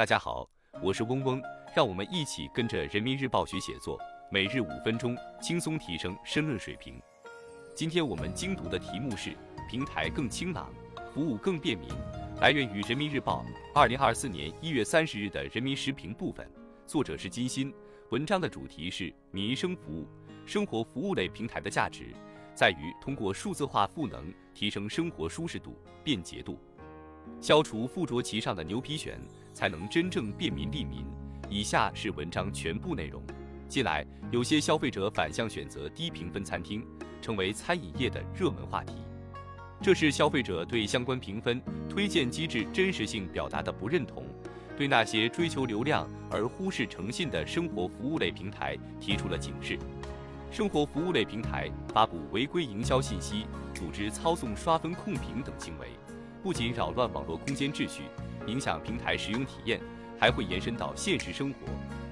大家好，我是嗡嗡，让我们一起跟着人民日报学写作，每日五分钟，轻松提升申论水平。今天我们精读的题目是“平台更清朗，服务更便民”，来源于人民日报二零二四年一月三十日的人民时评部分，作者是金鑫。文章的主题是民生服务，生活服务类平台的价值在于通过数字化赋能，提升生活舒适度、便捷度。消除附着其上的牛皮癣，才能真正便民利民。以下是文章全部内容。近来，有些消费者反向选择低评分餐厅，成为餐饮业的热门话题。这是消费者对相关评分推荐机制真实性表达的不认同，对那些追求流量而忽视诚信的生活服务类平台提出了警示。生活服务类平台发布违规营销信息、组织操纵刷分控评等行为。不仅扰乱网络空间秩序，影响平台使用体验，还会延伸到现实生活，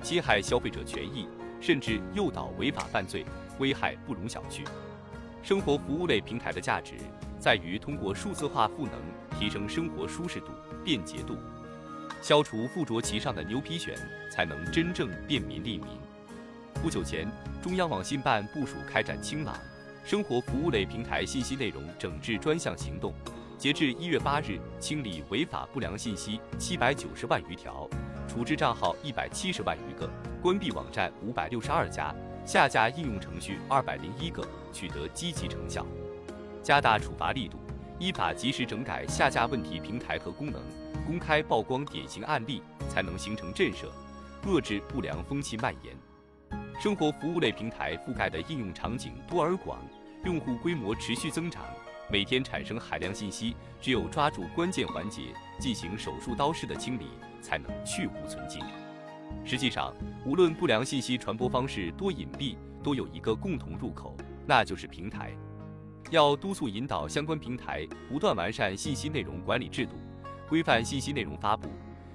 侵害消费者权益，甚至诱导违法犯罪，危害不容小觑。生活服务类平台的价值在于通过数字化赋能，提升生活舒适度、便捷度，消除附着其上的牛皮癣，才能真正便民利民。不久前，中央网信办部署开展“清朗”生活服务类平台信息内容整治专项行动。截至一月八日，清理违法不良信息七百九十万余条，处置账号一百七十万余个，关闭网站五百六十二家，下架应用程序二百零一个，取得积极成效。加大处罚力度，依法及时整改下架问题平台和功能，公开曝光典型案例，才能形成震慑，遏制不良风气蔓延。生活服务类平台覆盖的应用场景多而广，用户规模持续增长。每天产生海量信息，只有抓住关键环节，进行手术刀式的清理，才能去无存菁。实际上，无论不良信息传播方式多隐蔽，都有一个共同入口，那就是平台。要督促引导相关平台不断完善信息内容管理制度，规范信息内容发布，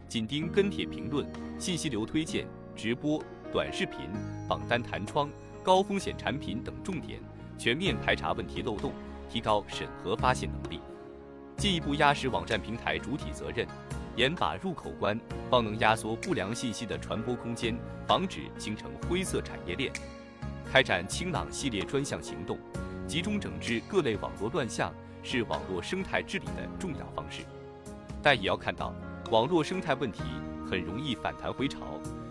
紧盯跟帖评论、信息流推荐、直播、短视频、榜单弹窗、高风险产品等重点，全面排查问题漏洞。提高审核发现能力，进一步压实网站平台主体责任，严把入口关，方能压缩不良信息的传播空间，防止形成灰色产业链。开展“清朗”系列专项行动，集中整治各类网络乱象，是网络生态治理的重要方式。但也要看到，网络生态问题很容易反弹回潮，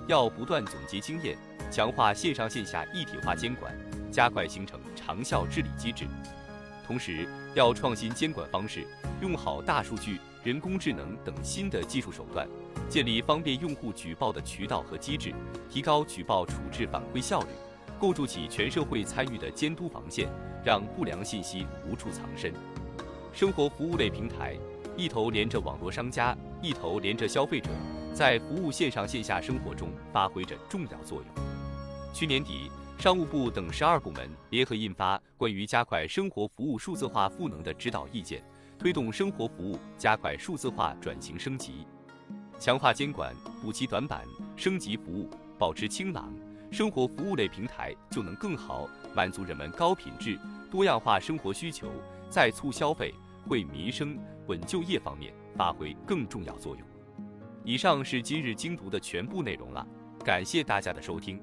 要不断总结经验，强化线上线下一体化监管，加快形成长效治理机制。同时，要创新监管方式，用好大数据、人工智能等新的技术手段，建立方便用户举报的渠道和机制，提高举报处置反馈效率，构筑起全社会参与的监督防线，让不良信息无处藏身。生活服务类平台一头连着网络商家，一头连着消费者，在服务线上线下生活中发挥着重要作用。去年底。商务部等十二部门联合印发《关于加快生活服务数字化赋能的指导意见》，推动生活服务加快数字化转型升级，强化监管，补齐短板，升级服务，保持清朗，生活服务类平台就能更好满足人们高品质、多样化生活需求，在促消费、惠民生、稳就业方面发挥更重要作用。以上是今日精读的全部内容了，感谢大家的收听。